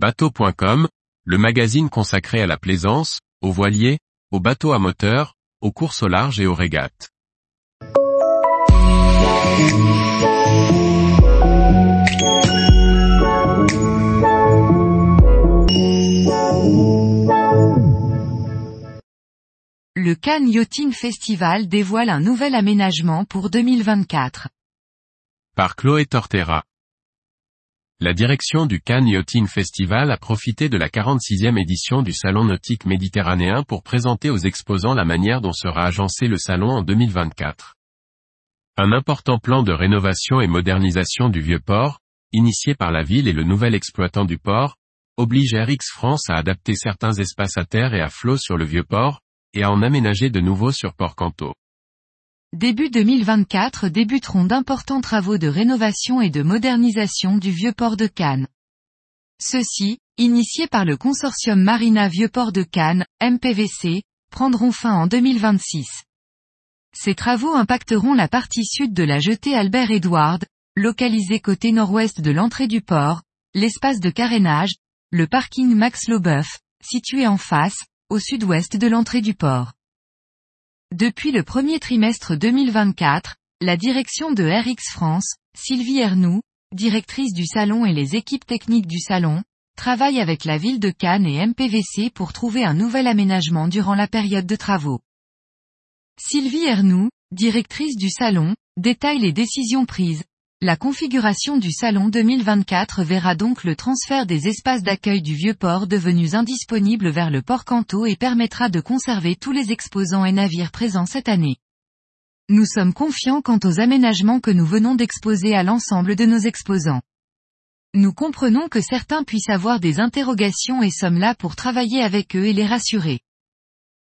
Bateau.com, le magazine consacré à la plaisance, aux voiliers, aux bateaux à moteur, aux courses au large et aux régates. Le Cannes Yachting Festival dévoile un nouvel aménagement pour 2024. Par Chloé Tortera. La direction du Cannes Yachting Festival a profité de la 46e édition du Salon nautique méditerranéen pour présenter aux exposants la manière dont sera agencé le salon en 2024. Un important plan de rénovation et modernisation du vieux port, initié par la ville et le nouvel exploitant du port, oblige RX France à adapter certains espaces à terre et à flot sur le vieux port, et à en aménager de nouveaux sur Port Canto. Début 2024 débuteront d'importants travaux de rénovation et de modernisation du vieux port de Cannes. Ceux-ci, initiés par le consortium Marina Vieux Port de Cannes, MPVC, prendront fin en 2026. Ces travaux impacteront la partie sud de la jetée Albert Edward, localisée côté nord-ouest de l'entrée du port, l'espace de carénage, le parking Max Lobeuf, situé en face, au sud-ouest de l'entrée du port. Depuis le premier trimestre 2024, la direction de RX France, Sylvie Ernoux, directrice du salon et les équipes techniques du salon, travaille avec la ville de Cannes et MPVC pour trouver un nouvel aménagement durant la période de travaux. Sylvie Ernoux, directrice du salon, détaille les décisions prises, la configuration du salon 2024 verra donc le transfert des espaces d'accueil du vieux port devenus indisponibles vers le port Canto et permettra de conserver tous les exposants et navires présents cette année. Nous sommes confiants quant aux aménagements que nous venons d'exposer à l'ensemble de nos exposants. Nous comprenons que certains puissent avoir des interrogations et sommes là pour travailler avec eux et les rassurer.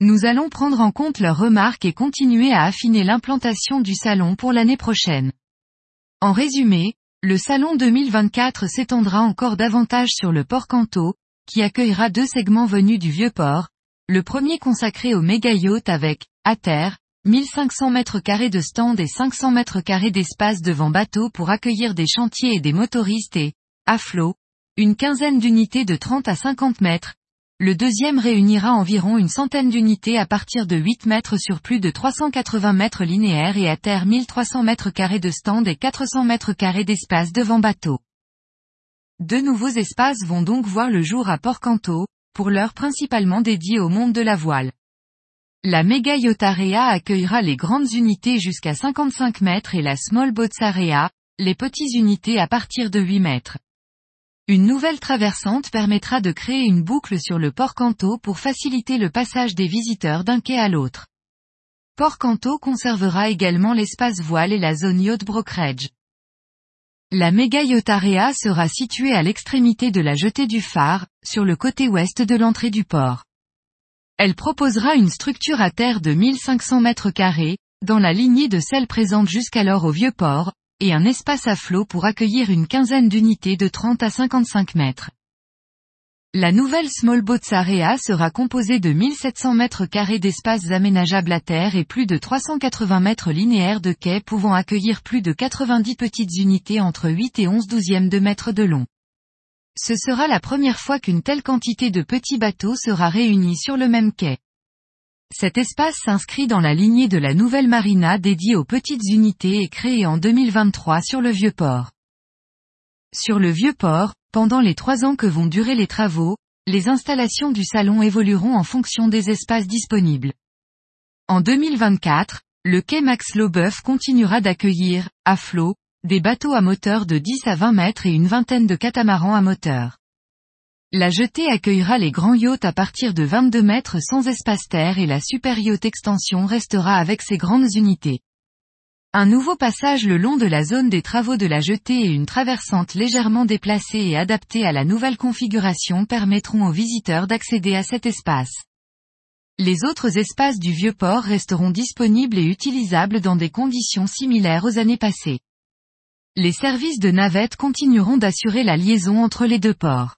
Nous allons prendre en compte leurs remarques et continuer à affiner l'implantation du salon pour l'année prochaine. En résumé, le salon 2024 s'étendra encore davantage sur le port Canto, qui accueillera deux segments venus du vieux port, le premier consacré au méga yacht avec, à terre, 1500 mètres carrés de stand et 500 mètres carrés d'espace devant bateau pour accueillir des chantiers et des motoristes et, à flot, une quinzaine d'unités de 30 à 50 mètres, le deuxième réunira environ une centaine d'unités à partir de 8 mètres sur plus de 380 mètres linéaires et à terre 1300 mètres carrés de stand et 400 mètres carrés d'espace devant bateau. Deux nouveaux espaces vont donc voir le jour à Port Canto, pour l'heure principalement dédiés au monde de la voile. La Mega Yacht accueillera les grandes unités jusqu'à 55 mètres et la Small Boats les petites unités à partir de 8 mètres. Une nouvelle traversante permettra de créer une boucle sur le port Canto pour faciliter le passage des visiteurs d'un quai à l'autre. Port Canto conservera également l'espace voile et la zone yacht brokerage. La méga yacht area sera située à l'extrémité de la jetée du phare, sur le côté ouest de l'entrée du port. Elle proposera une structure à terre de 1500 mètres carrés, dans la lignée de celle présente jusqu'alors au vieux port, et un espace à flot pour accueillir une quinzaine d'unités de 30 à 55 mètres. La nouvelle Small Boats Area sera composée de 1700 mètres carrés d'espaces aménageables à terre et plus de 380 mètres linéaires de quais pouvant accueillir plus de 90 petites unités entre 8 et 11 douzièmes de mètres de long. Ce sera la première fois qu'une telle quantité de petits bateaux sera réunie sur le même quai. Cet espace s'inscrit dans la lignée de la nouvelle marina dédiée aux petites unités et créée en 2023 sur le vieux port. Sur le vieux port, pendant les trois ans que vont durer les travaux, les installations du salon évolueront en fonction des espaces disponibles. En 2024, le quai Max Lobeuf continuera d'accueillir, à flot, des bateaux à moteur de 10 à 20 mètres et une vingtaine de catamarans à moteur. La jetée accueillera les grands yachts à partir de 22 mètres sans espace terre et la super yacht extension restera avec ses grandes unités. Un nouveau passage le long de la zone des travaux de la jetée et une traversante légèrement déplacée et adaptée à la nouvelle configuration permettront aux visiteurs d'accéder à cet espace. Les autres espaces du vieux port resteront disponibles et utilisables dans des conditions similaires aux années passées. Les services de navette continueront d'assurer la liaison entre les deux ports.